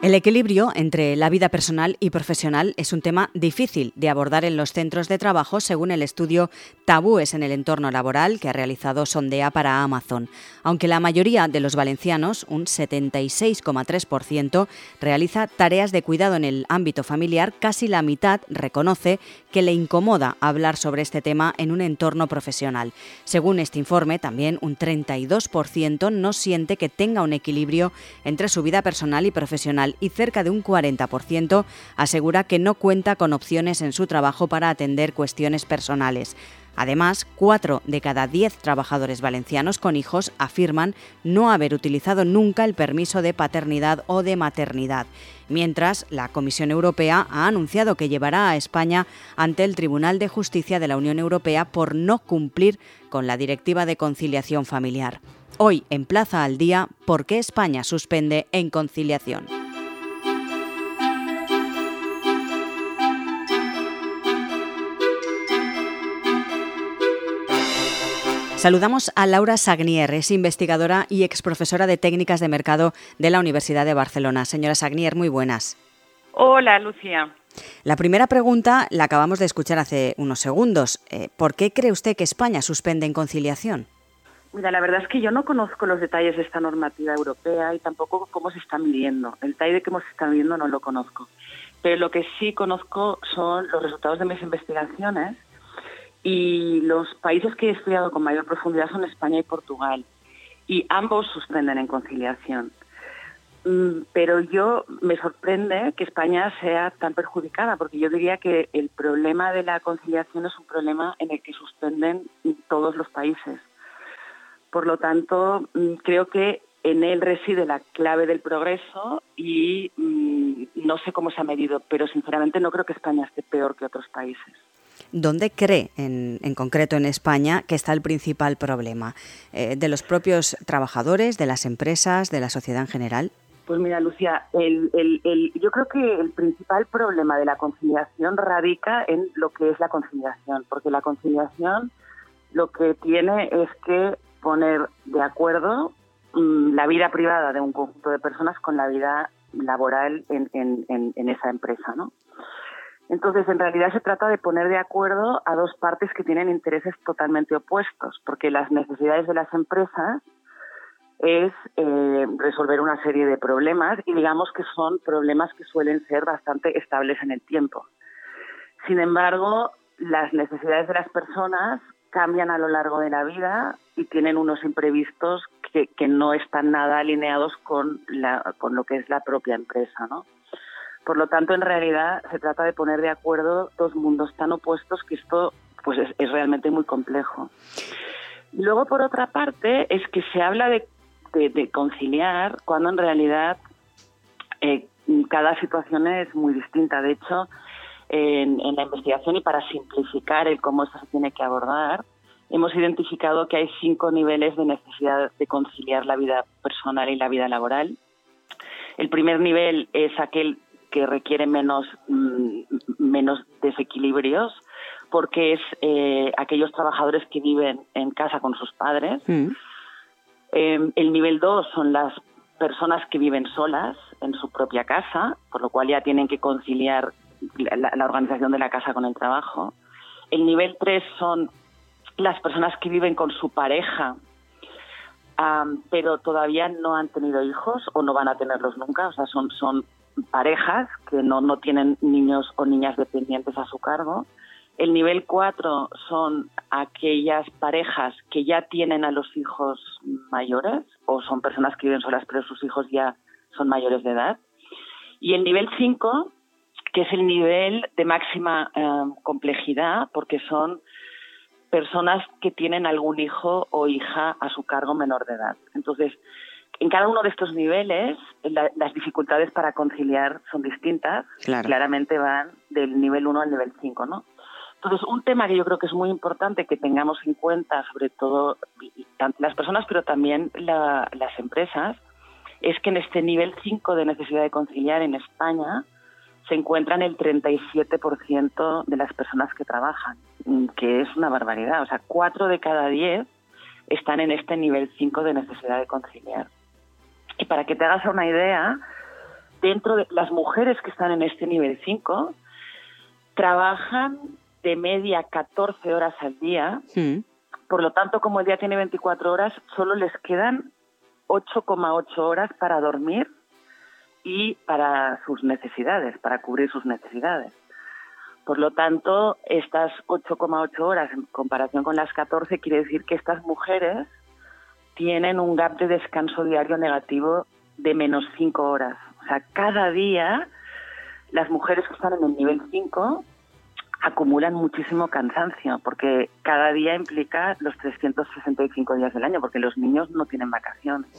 El equilibrio entre la vida personal y profesional es un tema difícil de abordar en los centros de trabajo según el estudio Tabúes en el entorno laboral que ha realizado Sondea para Amazon. Aunque la mayoría de los valencianos, un 76,3%, realiza tareas de cuidado en el ámbito familiar, casi la mitad reconoce que le incomoda hablar sobre este tema en un entorno profesional. Según este informe, también un 32% no siente que tenga un equilibrio entre su vida personal y profesional y cerca de un 40% asegura que no cuenta con opciones en su trabajo para atender cuestiones personales. Además, cuatro de cada diez trabajadores valencianos con hijos afirman no haber utilizado nunca el permiso de paternidad o de maternidad, mientras la Comisión Europea ha anunciado que llevará a España ante el Tribunal de Justicia de la Unión Europea por no cumplir con la Directiva de Conciliación Familiar. Hoy, en Plaza al Día, ¿por qué España suspende en conciliación? Saludamos a Laura Sagnier, es investigadora y exprofesora de técnicas de mercado de la Universidad de Barcelona. Señora Sagnier, muy buenas. Hola, Lucía. La primera pregunta la acabamos de escuchar hace unos segundos. Eh, ¿Por qué cree usted que España suspende en conciliación? Mira, la verdad es que yo no conozco los detalles de esta normativa europea y tampoco cómo se está midiendo. El detalle de cómo se está midiendo no lo conozco. Pero lo que sí conozco son los resultados de mis investigaciones y los países que he estudiado con mayor profundidad son España y Portugal. Y ambos suspenden en conciliación. Mm, pero yo me sorprende que España sea tan perjudicada, porque yo diría que el problema de la conciliación es un problema en el que suspenden todos los países. Por lo tanto, mm, creo que en él reside la clave del progreso y mm, no sé cómo se ha medido, pero sinceramente no creo que España esté peor que otros países. ¿Dónde cree, en, concreto en España, que está el principal problema? Eh, ¿De los propios trabajadores, de las empresas, de la sociedad en general? Pues mira, Lucía, yo creo que el principal problema de la conciliación radica en lo que es la conciliación, porque la conciliación lo que tiene es que poner de acuerdo mm, la vida privada de un conjunto de personas con la vida laboral en, en esa empresa, ¿no? Entonces, en realidad se trata de poner de acuerdo a dos partes que tienen intereses totalmente opuestos, porque las necesidades de las empresas es eh, resolver una serie de problemas y digamos que son problemas que suelen ser bastante estables en el tiempo. Sin embargo, las necesidades de las personas cambian a lo largo de la vida y tienen unos imprevistos que, no están nada alineados con, la, con lo que es la propia empresa, ¿no? Por lo tanto, en realidad se trata de poner de acuerdo dos mundos tan opuestos que esto pues es, realmente muy complejo. Luego, por otra parte, es que se habla de, conciliar cuando en realidad eh, cada situación es muy distinta. De hecho, en, en, la investigación y para simplificar el cómo esto se tiene que abordar, hemos identificado que hay cinco niveles de necesidad de conciliar la vida personal y la vida laboral. El primer nivel es aquel que requiere menos, mm, menos desequilibrios porque es eh, aquellos trabajadores que viven en casa con sus padres. Mm. Em, el nivel 2 son las personas que viven solas en su propia casa, por lo cual ya tienen que conciliar la, organización de la casa con el trabajo. El nivel 3 son las personas que viven con su pareja, pero todavía no han tenido hijos o no van a tenerlos nunca, o sea, son, son parejas que no, no tienen niños o niñas dependientes a su cargo. El nivel 4 son aquellas parejas que ya tienen a los hijos mayores o son personas que viven solas pero sus hijos ya son mayores de edad. Y el nivel 5, que es el nivel de máxima eh, complejidad, porque son personas que tienen algún hijo o hija a su cargo menor de edad. Entonces, en cada uno de estos niveles, las dificultades para conciliar son distintas. Claramente van del nivel 1 al nivel 5, ¿no? Entonces, un tema que yo creo que es muy importante que tengamos en cuenta, sobre todo las personas, pero también las empresas, es que en este nivel 5 de necesidad de conciliar en España se encuentran el 37% de las personas que trabajan, que es una barbaridad. O sea, 4 de cada 10 están en este nivel 5 de necesidad de conciliar. Y para que te hagas una idea, dentro de las mujeres que están en este nivel 5 trabajan de media 14 horas al día. Por lo tanto, como el día tiene 24 horas, solo les quedan 8,8 horas para dormir y para sus necesidades, para cubrir sus necesidades. Por lo tanto, estas 8,8 horas en comparación con las 14 quiere decir que estas mujeres tienen un gap de descanso diario negativo de menos 5 horas. O sea, cada día las mujeres que están en el nivel 5 acumulan muchísimo cansancio, porque cada día implica los 365 días del año, porque los niños no tienen vacaciones.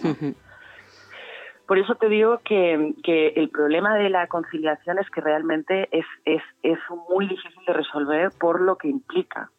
Por eso te digo que, que, el problema de la conciliación es que realmente es, es, es muy difícil de resolver por lo que implica.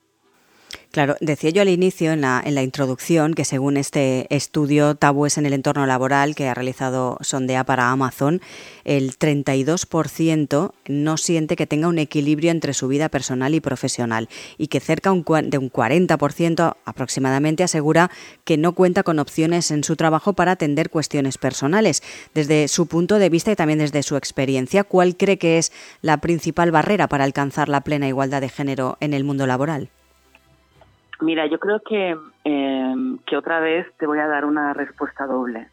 Claro, decía yo al inicio, en la, en la introducción, que según este estudio Tabúes en el entorno laboral que ha realizado Sondea para Amazon, el 32% no siente que tenga un equilibrio entre su vida personal y profesional y que cerca de un 40% aproximadamente asegura que no cuenta con opciones en su trabajo para atender cuestiones personales. Desde su punto de vista y también desde su experiencia, ¿cuál cree que es la principal barrera para alcanzar la plena igualdad de género en el mundo laboral? Mira, yo creo que, eh, que otra vez te voy a dar una respuesta doble,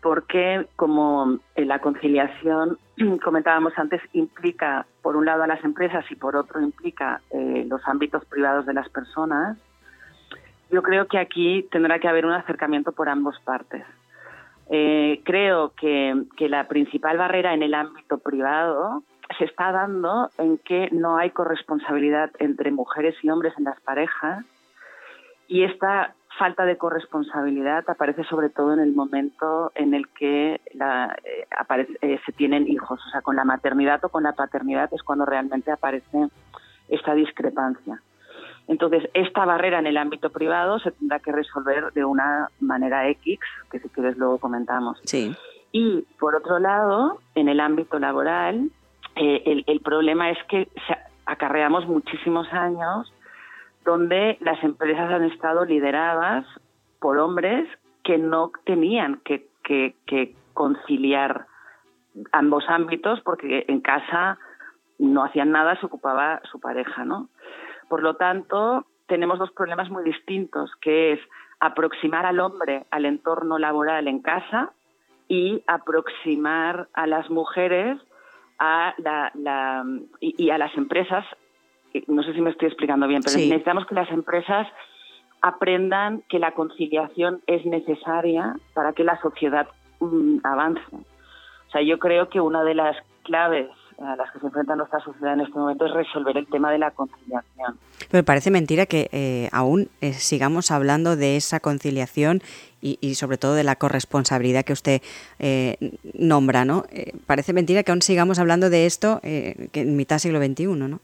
porque como la conciliación, comentábamos antes, implica por un lado a las empresas y por otro implica eh, los ámbitos privados de las personas, yo creo que aquí tendrá que haber un acercamiento por ambas partes. Eh, creo que, que la principal barrera en el ámbito privado se está dando en que no hay corresponsabilidad entre mujeres y hombres en las parejas y esta falta de corresponsabilidad aparece sobre todo en el momento en el que la, eh, eh, se tienen hijos. O sea, con la maternidad o con la paternidad es cuando realmente aparece esta discrepancia. Entonces, esta barrera en el ámbito privado se tendrá que resolver de una manera X, que si quieres luego comentamos. Sí. Y, por otro lado, en el ámbito laboral, eh, el, el, problema es que acarreamos muchísimos años donde las empresas han estado lideradas por hombres que no tenían que, conciliar ambos ámbitos porque en casa no hacían nada, se ocupaba su pareja, ¿no? Por lo tanto, tenemos dos problemas muy distintos, que es aproximar al hombre al entorno laboral en casa y aproximar a las mujeres a la, y, a las empresas no sé si me estoy explicando bien, pero necesitamos que las empresas aprendan que la conciliación es necesaria para que la sociedad mm, avance. O sea, yo creo que una de las claves a las que se enfrenta nuestra sociedad en este momento es resolver el tema de la conciliación. Pero parece mentira que eh, aún eh, sigamos hablando de esa conciliación y, sobre todo de la corresponsabilidad que usted eh, nombra, ¿no? parece mentira que aún sigamos hablando de esto que en mitad del siglo XXI, ¿no?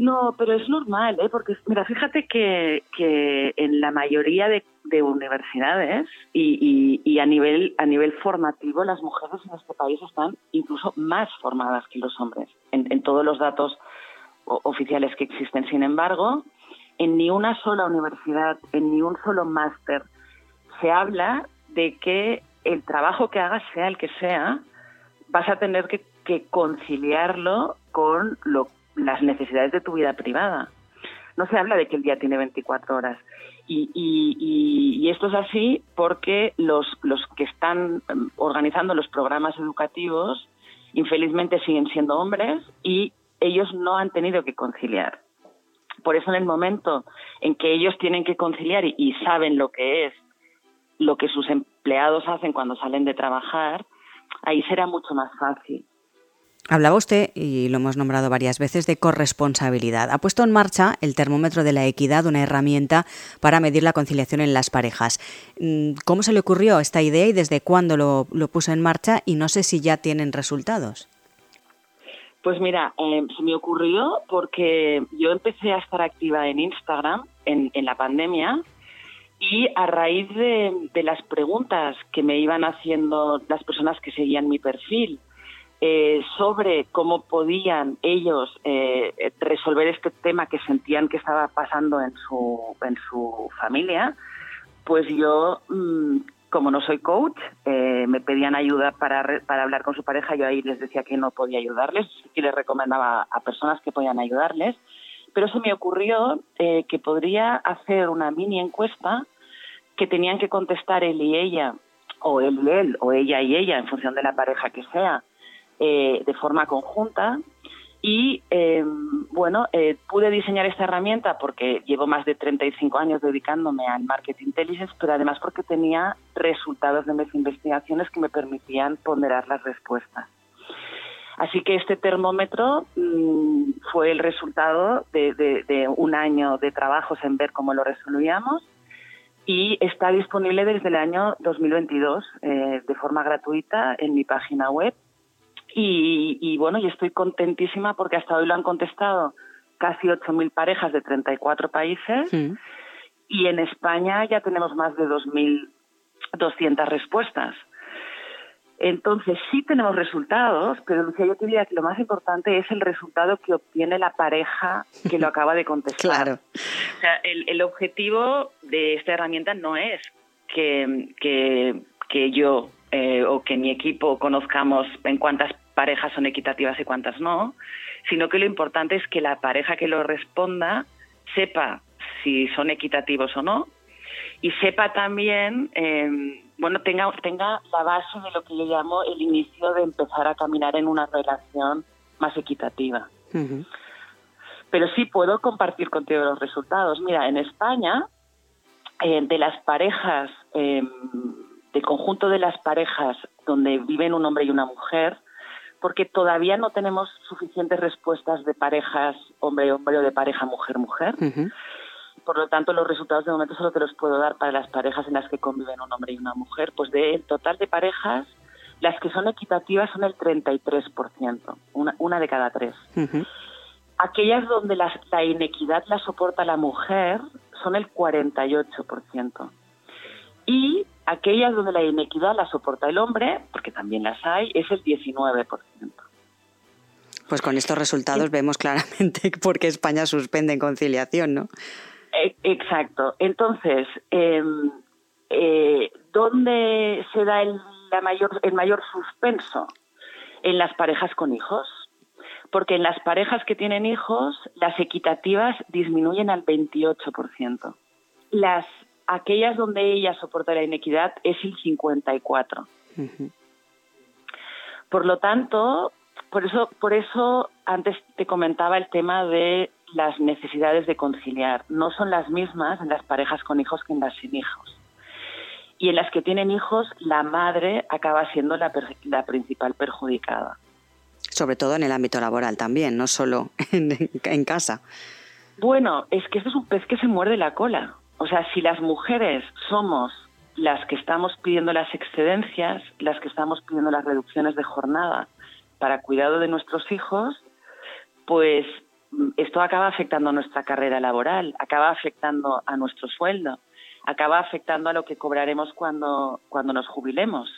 No, pero es normal, ¿eh? porque mira, fíjate que, que en la mayoría de, universidades y, y, a nivel a nivel formativo las mujeres en este país están incluso más formadas que los hombres en, en todos los datos oficiales que existen. Sin embargo, en ni una sola universidad, en ni un solo máster se habla de que el trabajo que hagas, sea el que sea, vas a tener que, que conciliarlo con lo las necesidades de tu vida privada. No se habla de que el día tiene 24 horas. Y, y, esto es así porque los, los que están em, organizando los programas educativos infelizmente siguen siendo hombres y ellos no han tenido que conciliar. Por eso en el momento en que ellos tienen que conciliar y saben lo que es lo que sus empleados hacen cuando salen de trabajar, ahí será mucho más fácil. Hablaba usted, y lo hemos nombrado varias veces, de corresponsabilidad. Ha puesto en marcha el termómetro de la equidad, una herramienta para medir la conciliación en las parejas. Mm, ¿Cómo se le ocurrió esta idea y desde cuándo lo, puso en marcha? Y no sé si ya tienen resultados. Pues mira, eh, se me ocurrió porque yo empecé a estar activa en Instagram en, la pandemia y a raíz de, de las preguntas que me iban haciendo las personas que seguían mi perfil, eh, sobre cómo podían ellos eh, resolver este tema que sentían que estaba pasando en su, en su familia, pues yo mm, como no soy coach, eh, me pedían ayuda para, para hablar con su pareja, yo ahí les decía que no podía ayudarles, y les recomendaba a personas que podían ayudarles, pero se me ocurrió que podría hacer una mini encuesta que tenían que contestar él y ella, o él y él, o ella y ella, en función de la pareja que sea, eh, de forma conjunta, y eh, bueno, eh, pude diseñar esta herramienta porque llevo más de 35 años dedicándome al marketing intelligence, pero además porque tenía resultados de mis investigaciones que me permitían ponderar las respuestas. Así que este termómetro mm, fue el resultado de, un año de trabajos en ver cómo lo resolvíamos y está disponible desde el año 2022 eh, de forma gratuita en mi página web y, bueno, y estoy contentísima porque hasta hoy lo han contestado casi 8.000 parejas de 34 países y en España ya tenemos más de 2.200 respuestas. Entonces sí tenemos resultados, pero Lucía, yo te diría que lo más importante es el resultado que obtiene la pareja que lo acaba de contestar. claro. O sea, el, objetivo de esta herramienta no es que, que, que yo eh, o que mi equipo conozcamos en cuántas parejas son equitativas y cuántas no, sino que lo importante es que la pareja que lo responda sepa si son equitativos o no y sepa también, em, bueno, tenga, tenga la base de lo que yo llamo el inicio de empezar a caminar en una relación más equitativa. Pero sí puedo compartir contigo los resultados. Mira, en España, eh, de las parejas, eh, del conjunto de las parejas donde viven un hombre y una mujer, porque todavía no tenemos suficientes respuestas de parejas hombre-hombre o de pareja mujer-mujer. Por lo tanto, los resultados de momento solo te los puedo dar para las parejas en las que conviven un hombre y una mujer. Pues del total de parejas, las que son equitativas son el 33%, una, una de cada tres. Aquellas donde la inequidad la soporta la mujer son el 48%. Y aquellas donde la inequidad la soporta el hombre, porque también las hay, es el 19%. Pues con estos resultados vemos claramente por qué España suspende en conciliación, ¿no? E, exacto. Entonces, em, eh, ¿dónde se da el, la mayor, el mayor suspenso? En las parejas con hijos. Porque en las parejas que tienen hijos, las equitativas disminuyen al 28%. Las aquellas donde ella soporta la inequidad es el 54. Por lo tanto, por eso, por eso antes te comentaba el tema de las necesidades de conciliar. No son las mismas en las parejas con hijos que en las sin hijos. Y en las que tienen hijos, la madre acaba siendo la, la principal perjudicada. Sobre todo en el ámbito laboral también, no solo en, en casa. Bueno, es que esto es un pez que se muerde la cola. O sea, si las mujeres somos las que estamos pidiendo las excedencias, las que estamos pidiendo las reducciones de jornada para cuidado de nuestros hijos, pues mm, esto acaba afectando a nuestra carrera laboral, acaba afectando a nuestro sueldo, acaba afectando a lo que cobraremos cuando, cuando nos jubilemos.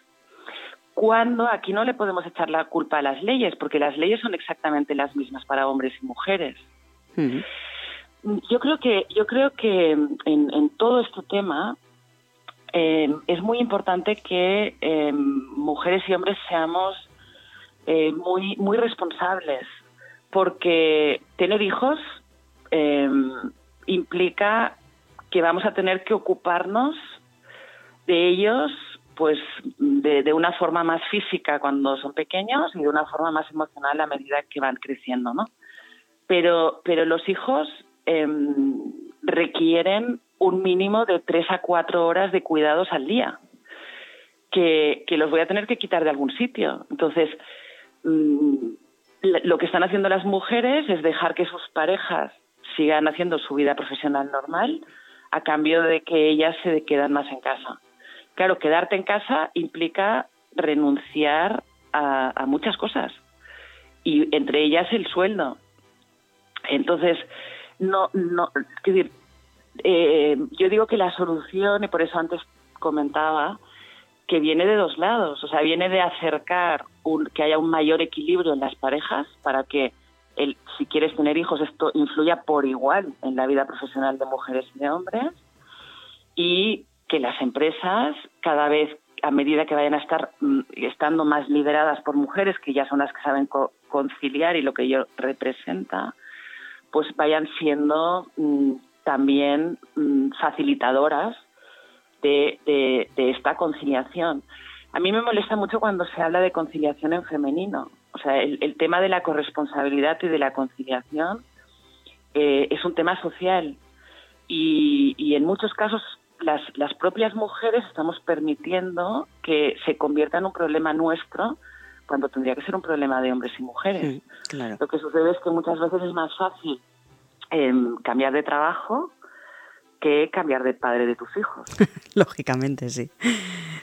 Cuando aquí no le podemos echar la culpa a las leyes, porque las leyes son exactamente las mismas para hombres y mujeres. Yo creo que, yo creo que en, todo este tema eh, es muy importante que eh, mujeres y hombres seamos eh, muy, muy responsables, porque tener hijos implica que vamos a tener que ocuparnos de ellos pues de, de, una forma más física cuando son pequeños y de una forma más emocional a medida que van creciendo, ¿no? Pero, pero los hijos Em, requieren un mínimo de tres a cuatro horas de cuidados al día, que, los voy a tener que quitar de algún sitio. Entonces, mm, lo que están haciendo las mujeres es dejar que sus parejas sigan haciendo su vida profesional normal a cambio de que ellas se quedan más en casa. Claro, quedarte en casa implica renunciar a, a muchas cosas y entre ellas el sueldo. Entonces, no, no, decir, eh, yo digo que la solución, y por eso antes comentaba, que viene de dos lados, o sea, viene de acercar un, que haya un mayor equilibrio en las parejas para que el, si quieres tener hijos esto influya por igual en la vida profesional de mujeres y de hombres y que las empresas cada vez a medida que vayan a estar mm, estando más lideradas por mujeres que ya son las que saben conciliar y lo que ello representa, pues vayan siendo mm, también mm, facilitadoras de, esta conciliación. A mí me molesta mucho cuando se habla de conciliación en femenino. O sea, el, tema de la corresponsabilidad y de la conciliación eh, es un tema social y, y en muchos casos las, las propias mujeres estamos permitiendo que se convierta en un problema nuestro cuando tendría que ser un problema de hombres y mujeres. Lo que sucede es que muchas veces es más fácil em, cambiar de trabajo que cambiar de padre de tus hijos. Lógicamente, sí.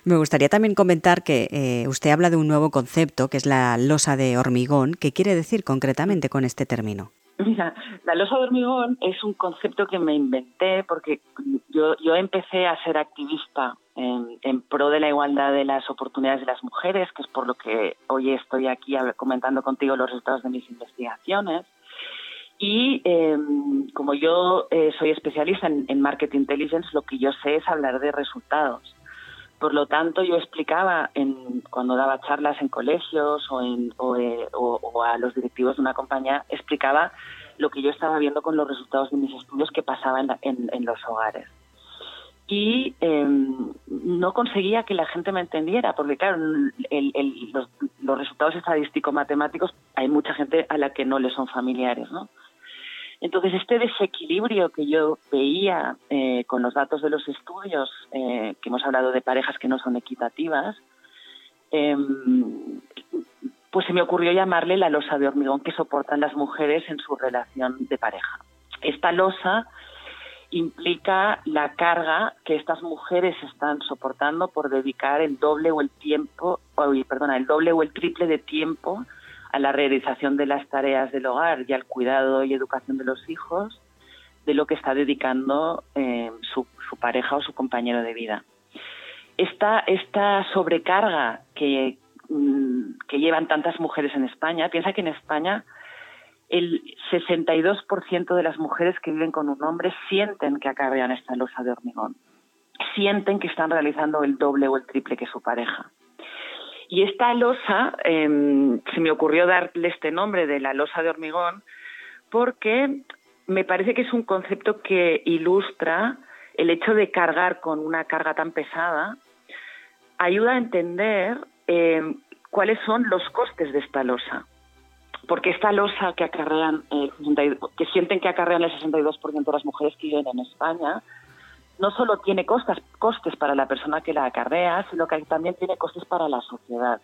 Me gustaría también comentar que eh, usted habla de un nuevo concepto, que es la losa de hormigón. ¿Qué quiere decir concretamente con este término? Mira, la losa de hormigón es un concepto que me inventé porque yo, yo empecé a ser activista en, pro de la igualdad de las oportunidades de las mujeres, que es por lo que hoy estoy aquí comentando contigo los resultados de mis investigaciones. Y em, como yo eh, soy especialista en, en marketing intelligence, lo que yo sé es hablar de resultados. Por lo tanto, yo explicaba en, cuando daba charlas en colegios eh, o, a los directivos de una compañía, explicaba lo que yo estaba viendo con los resultados de mis estudios que pasaba en, los hogares. Y em, no conseguía que la gente me entendiera, porque claro, los, los resultados estadístico-matemáticos hay mucha gente a la que no le son familiares, ¿no? Entonces, este desequilibrio que yo veía eh, con los datos de los estudios, eh, que hemos hablado de parejas que no son equitativas, em, pues se me ocurrió llamarle la losa de hormigón que soportan las mujeres en su relación de pareja. Esta losa implica la carga que estas mujeres están soportando por dedicar el doble o el tiempo, perdona, el doble o el triple de tiempo a la realización de las tareas del hogar y al cuidado y educación de los hijos de lo que está dedicando eh, su, pareja o su compañero de vida. Esta, esta sobrecarga que, mm, que llevan tantas mujeres en España, piensa que en España el 62% de las mujeres que viven con un hombre sienten que acarrean esta losa de hormigón, sienten que están realizando el doble o el triple que su pareja. Y esta losa, em, se me ocurrió darle este nombre de la losa de hormigón, porque me parece que es un concepto que ilustra el hecho de cargar con una carga tan pesada, ayuda a entender em, cuáles son los costes de esta losa. Porque esta losa que acarrean, que sienten que acarrean el 62% de las mujeres que viven en España, no solo tiene costas, costes para la persona que la acarrea, sino que también tiene costes para la sociedad.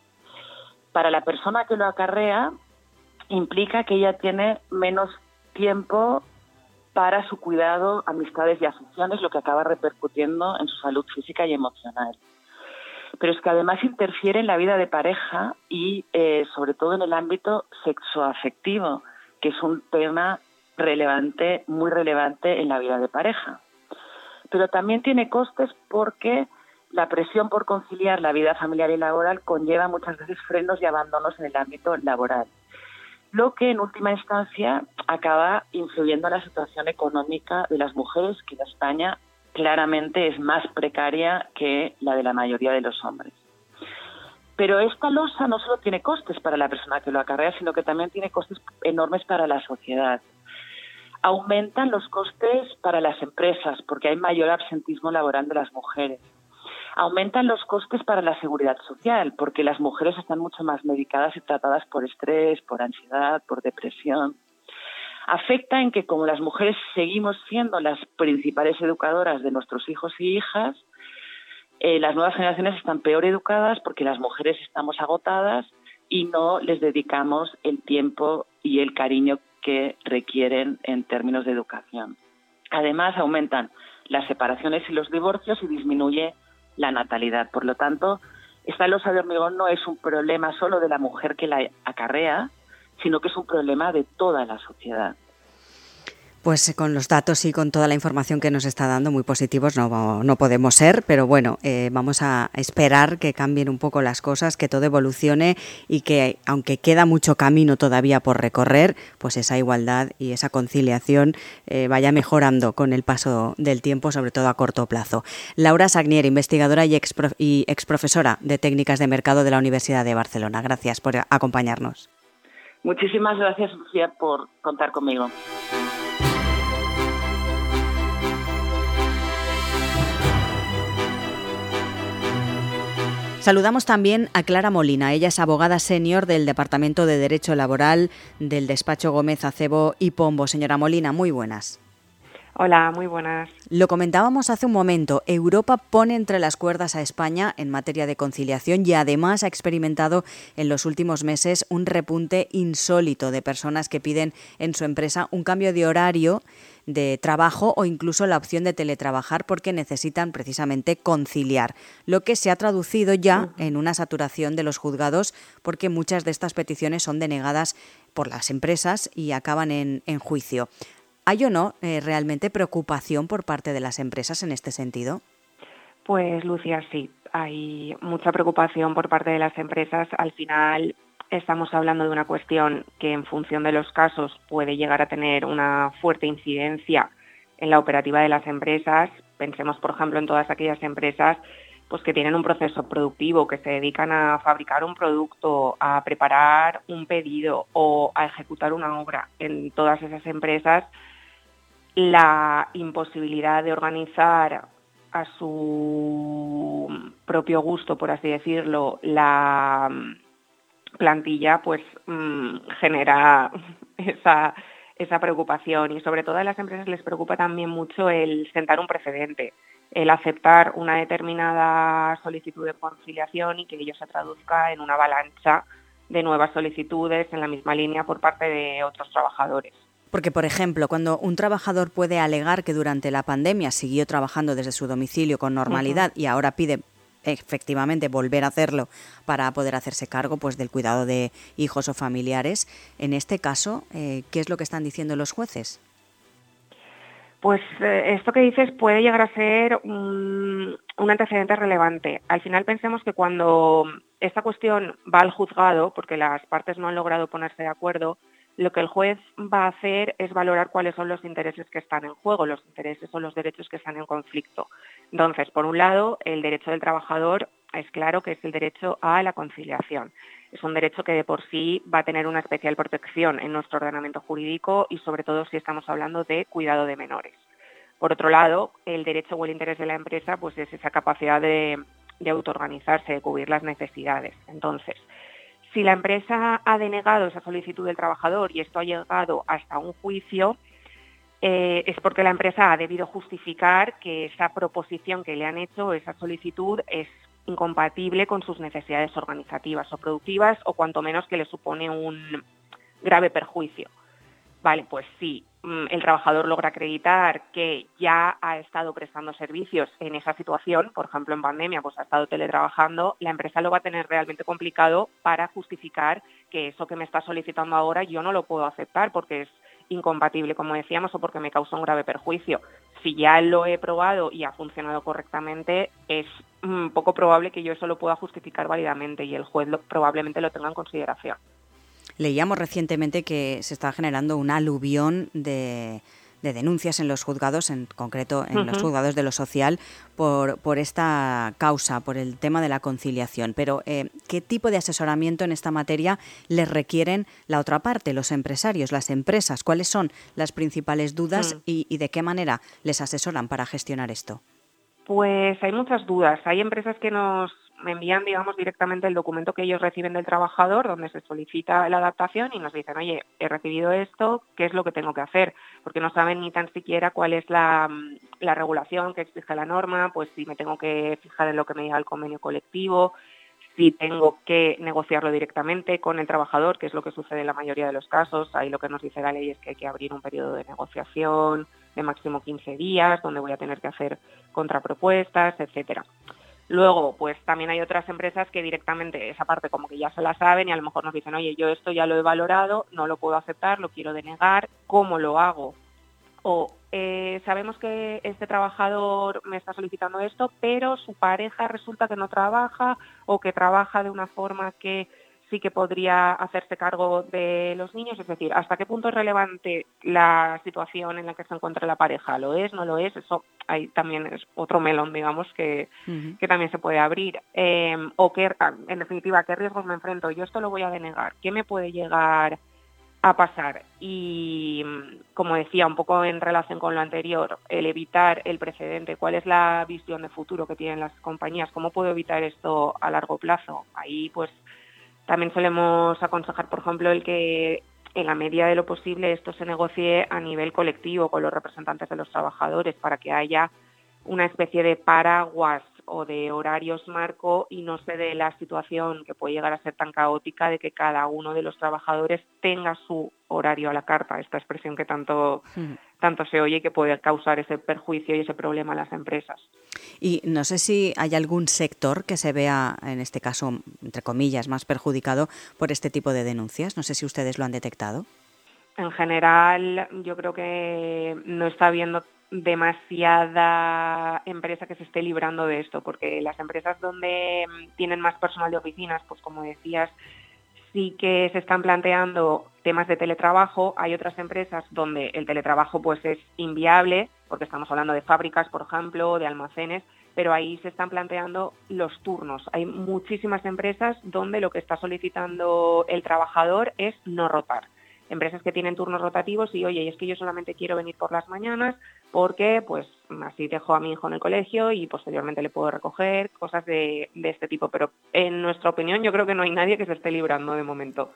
Para la persona que lo acarrea, implica que ella tiene menos tiempo para su cuidado, amistades y aficiones, lo que acaba repercutiendo en su salud física y emocional. Pero es que además interfiere en la vida de pareja y eh, sobre todo en el ámbito sexoafectivo, que es un tema relevante, muy relevante en la vida de pareja pero también tiene costes porque la presión por conciliar la vida familiar y laboral conlleva muchas veces frenos y abandonos en el ámbito laboral, lo que en última instancia acaba influyendo en la situación económica de las mujeres, que en España claramente es más precaria que la de la mayoría de los hombres. Pero esta losa no solo tiene costes para la persona que lo acarrea, sino que también tiene costes enormes para la sociedad aumentan los costes para las empresas porque hay mayor absentismo laboral de las mujeres. Aumentan los costes para la seguridad social porque las mujeres están mucho más medicadas y tratadas por estrés, por ansiedad, por depresión. Afecta en que como las mujeres seguimos siendo las principales educadoras de nuestros hijos y hijas, eh, las nuevas generaciones están peor educadas porque las mujeres estamos agotadas y no les dedicamos el tiempo y el cariño que requieren en términos de educación. Además, aumentan las separaciones y los divorcios y disminuye la natalidad. Por lo tanto, esta losa de hormigón no es un problema solo de la mujer que la acarrea, sino que es un problema de toda la sociedad. Pues con los datos y con toda la información que nos está dando, muy positivos no, no podemos ser, pero bueno, eh, vamos a esperar que cambien un poco las cosas, que todo evolucione y que, aunque queda mucho camino todavía por recorrer, pues esa igualdad y esa conciliación eh, vaya mejorando con el paso del tiempo, sobre todo a corto plazo. Laura Sagnier, investigadora y ex profesora de técnicas de mercado de la Universidad de Barcelona. Gracias por acompañarnos. Muchísimas gracias, Lucía, por contar conmigo. Saludamos también a Clara Molina. Ella es abogada senior del Departamento de Derecho Laboral del despacho Gómez Acebo y Pombo. Señora Molina, muy buenas. Hola, muy buenas. Lo comentábamos hace un momento. Europa pone entre las cuerdas a España en materia de conciliación y además ha experimentado en los últimos meses un repunte insólito de personas que piden en su empresa un cambio de horario de trabajo o incluso la opción de teletrabajar porque necesitan precisamente conciliar, lo que se ha traducido ya en una saturación de los juzgados porque muchas de estas peticiones son denegadas por las empresas y acaban en, juicio. ¿Hay o no eh, realmente preocupación por parte de las empresas en este sentido? Pues Lucia, sí, hay mucha preocupación por parte de las empresas. Al final, estamos hablando de una cuestión que en función de los casos puede llegar a tener una fuerte incidencia en la operativa de las empresas. Pensemos, por ejemplo, en todas aquellas empresas pues que tienen un proceso productivo, que se dedican a fabricar un producto, a preparar un pedido o a ejecutar una obra. En todas esas empresas, la imposibilidad de organizar a su propio gusto, por así decirlo, la plantilla pues mm, genera esa, esa preocupación y sobre todo a las empresas les preocupa también mucho el sentar un precedente, el aceptar una determinada solicitud de conciliación y que ello se traduzca en una avalancha de nuevas solicitudes en la misma línea por parte de otros trabajadores. Porque, por ejemplo, cuando un trabajador puede alegar que durante la pandemia siguió trabajando desde su domicilio con normalidad y ahora pide efectivamente volver a hacerlo para poder hacerse cargo pues del cuidado de hijos o familiares. En este caso, eh, ¿qué es lo que están diciendo los jueces? Pues eh, esto que dices puede llegar a ser un, un, antecedente relevante. Al final pensemos que cuando esta cuestión va al juzgado, porque las partes no han logrado ponerse de acuerdo, lo que el juez va a hacer es valorar cuáles son los intereses que están en juego, los intereses o los derechos que están en conflicto. Entonces, por un lado, el derecho del trabajador es claro que es el derecho a la conciliación. Es un derecho que de por sí va a tener una especial protección en nuestro ordenamiento jurídico y sobre todo si estamos hablando de cuidado de menores. Por otro lado, el derecho o el interés de la empresa pues es esa capacidad de, de autoorganizarse, de cubrir las necesidades. Entonces, si la empresa ha denegado esa solicitud del trabajador y esto ha llegado hasta un juicio, eh, es porque la empresa ha debido justificar que esa proposición que le han hecho, esa solicitud, es incompatible con sus necesidades organizativas o productivas o cuanto menos que le supone un grave perjuicio. Vale, pues sí, Mm, el trabajador logra acreditar que ya ha estado prestando servicios en esa situación, por ejemplo en pandemia, pues ha estado teletrabajando, la empresa lo va a tener realmente complicado para justificar que eso que me está solicitando ahora yo no lo puedo aceptar porque es incompatible, como decíamos, o porque me causa un grave perjuicio. Si ya lo he probado y ha funcionado correctamente, es mm, poco probable que yo eso lo pueda justificar válidamente y el juez probablemente lo tenga en consideración. Leíamos recientemente que se está generando un aluvión de, denuncias en los juzgados, en concreto en los juzgados de lo social, por, por, esta causa, por el tema de la conciliación. Pero, eh, ¿qué tipo de asesoramiento en esta materia les requieren la otra parte, los empresarios, las empresas? ¿Cuáles son las principales dudas mm. y, y de qué manera les asesoran para gestionar esto? Pues hay muchas dudas. Hay empresas que nos me envían, digamos, directamente el documento que ellos reciben del trabajador, donde se solicita la adaptación y nos dicen, oye, he recibido esto, ¿qué es lo que tengo que hacer? Porque no saben ni tan siquiera cuál es la, la regulación que exige la norma, pues si me tengo que fijar en lo que me diga el convenio colectivo, si tengo que negociarlo directamente con el trabajador, que es lo que sucede en la mayoría de los casos. Ahí lo que nos dice la ley es que hay que abrir un periodo de negociación de máximo 15 días, donde voy a tener que hacer contrapropuestas, etcétera. Luego, pues también hay otras empresas que directamente esa parte como que ya se la saben y a lo mejor nos dicen, oye, yo esto ya lo he valorado, no lo puedo aceptar, lo quiero denegar, ¿cómo lo hago? o eh, sabemos que este trabajador me está solicitando esto, pero su pareja resulta que no trabaja o que trabaja de una forma que sí que podría hacerse cargo de los niños, es decir, hasta qué punto es relevante la situación en la que se encuentra la pareja, lo es, no lo es, eso ahí también es otro melón, digamos, que, que también se puede abrir. Em, o que, en definitiva, ¿a qué riesgos me enfrento? Yo esto lo voy a denegar, ¿qué me puede llegar a pasar? Y, como decía, un poco en relación con lo anterior, el evitar el precedente, ¿cuál es la visión de futuro que tienen las compañías? ¿Cómo puedo evitar esto a largo plazo? Ahí, pues, también solemos aconsejar, por ejemplo, el que en la medida de lo posible esto se negocie a nivel colectivo con los representantes de los trabajadores para que haya una especie de paraguas o de horarios marco y no se dé la situación que puede llegar a ser tan caótica de que cada uno de los trabajadores tenga su horario a la carta, esta expresión que tanto, tanto se oye que puede causar ese perjuicio y ese problema a las empresas. Y no sé si hay algún sector que se vea, en este caso, entre comillas, más perjudicado por este tipo de denuncias. No sé si ustedes lo han detectado. En general, yo creo que no está habiendo demasiada empresa que se esté librando de esto, porque las empresas donde mm, tienen más personal de oficinas, pues como decías, sí que se están planteando temas de teletrabajo. Hay otras empresas donde el teletrabajo pues es inviable, porque estamos hablando de fábricas, por ejemplo, de almacenes, pero ahí se están planteando los turnos. Hay muchísimas empresas donde lo que está solicitando el trabajador es no rotar empresas que tienen turnos rotativos y oye, es que yo solamente quiero venir por las mañanas porque pues así dejo a mi hijo en el colegio y posteriormente le puedo recoger, cosas de, este tipo. Pero en nuestra opinión yo creo que no hay nadie que se esté librando de momento.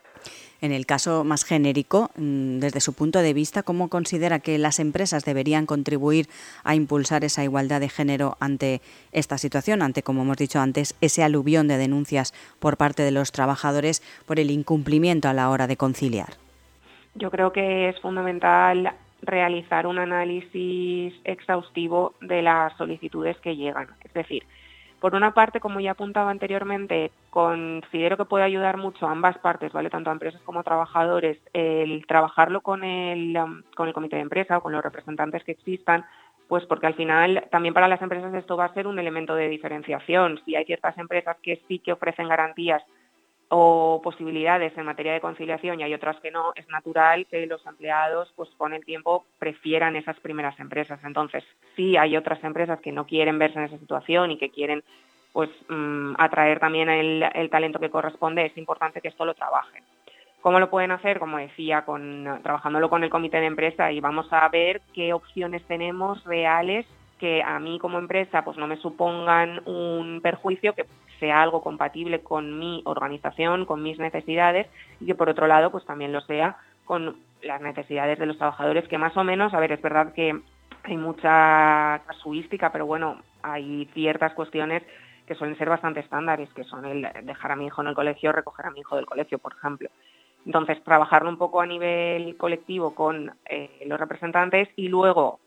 En el caso más genérico, mm, desde su punto de vista, ¿cómo considera que las empresas deberían contribuir a impulsar esa igualdad de género ante esta situación, ante, como hemos dicho antes, ese aluvión de denuncias por parte de los trabajadores por el incumplimiento a la hora de conciliar? Yo creo que es fundamental realizar un análisis exhaustivo de las solicitudes que llegan. Es decir, por una parte, como ya apuntaba anteriormente, considero que puede ayudar mucho a ambas partes, ¿vale? Tanto a empresas como a trabajadores, el trabajarlo con el, um, con el comité de empresa o con los representantes que existan, pues porque al final también para las empresas esto va a ser un elemento de diferenciación. Si hay ciertas empresas que sí que ofrecen garantías o posibilidades en materia de conciliación y hay otras que no, es natural que los empleados pues con el tiempo prefieran esas primeras empresas. Entonces, sí hay otras empresas que no quieren verse en esa situación y que quieren pues mm, atraer también el, talento que corresponde, es importante que esto lo trabajen. ¿Cómo lo pueden hacer? Como decía, con, trabajándolo con el comité de empresa y vamos a ver qué opciones tenemos reales que a mí como empresa pues no me supongan un perjuicio, que sea algo compatible con mi organización, con mis necesidades y que por otro lado pues también lo sea con las necesidades de los trabajadores que más o menos, a ver, es verdad que hay mucha casuística, pero bueno, hay ciertas cuestiones que suelen ser bastante estándares, que son el dejar a mi hijo en el colegio, recoger a mi hijo del colegio, por ejemplo. Entonces, trabajarlo un poco a nivel colectivo con eh, los representantes y luego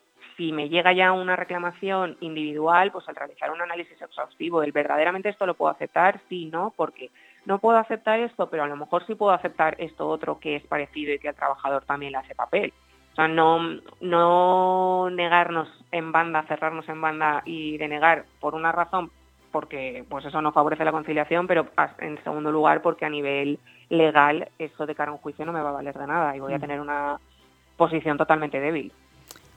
si me llega ya una reclamación individual, pues al realizar un análisis exhaustivo, ¿el verdaderamente esto lo puedo aceptar? Sí, no, porque no puedo aceptar esto, pero a lo mejor sí puedo aceptar esto otro que es parecido y que al trabajador también le hace papel. O sea, no, no negarnos en banda, cerrarnos en banda y denegar por una razón, porque pues eso no favorece la conciliación, pero en segundo lugar porque a nivel legal eso de cara a un juicio no me va a valer de nada y voy a mm. tener una posición totalmente débil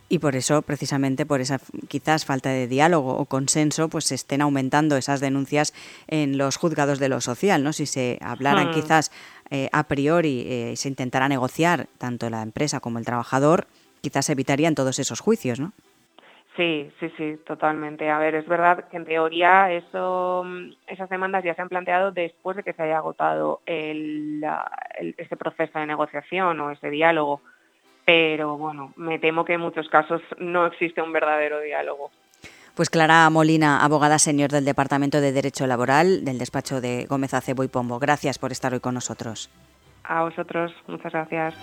y por eso, precisamente por esa quizás falta de diálogo o consenso, pues se estén aumentando esas denuncias en los juzgados de lo social, ¿no? Si se hablaran hmm. quizás eh, a priori eh, y se intentara negociar tanto la empresa como el trabajador, quizás evitarían todos esos juicios, ¿no? Sí, sí, sí, totalmente. A ver, es verdad que en teoría eso, esas demandas ya se han planteado después de que se haya agotado el, ese proceso de negociación o ese diálogo pero bueno, me temo que en muchos casos no existe un verdadero diálogo. Pues Clara Molina, abogada señor del Departamento de Derecho Laboral del despacho de Gómez Acebo y Pombo. Gracias por estar hoy con nosotros. A vosotros, muchas gracias.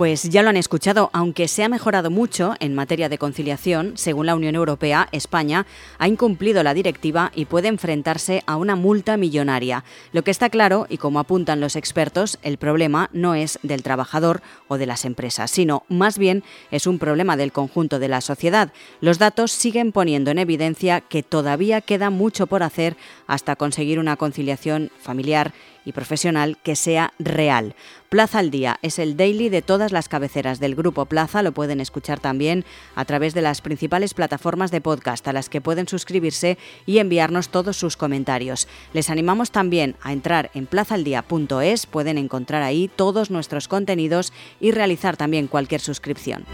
Pues ya lo han escuchado, aunque se ha mejorado mucho en materia de conciliación, según la Unión Europea, España ha incumplido la directiva y puede enfrentarse a una multa millonaria. Lo que está claro, y como apuntan los expertos, el problema no es del trabajador o de las empresas, sino más bien es un problema del conjunto de la sociedad. Los datos siguen poniendo en evidencia que todavía queda mucho por hacer hasta conseguir una conciliación familiar y profesional que sea real. Plaza al Día es el daily de todas las cabeceras del grupo Plaza, lo pueden escuchar también a través de las principales plataformas de podcast a las que pueden suscribirse y enviarnos todos sus comentarios. Les animamos también a entrar en plazaldía.es, pueden encontrar ahí todos nuestros contenidos y realizar también cualquier suscripción.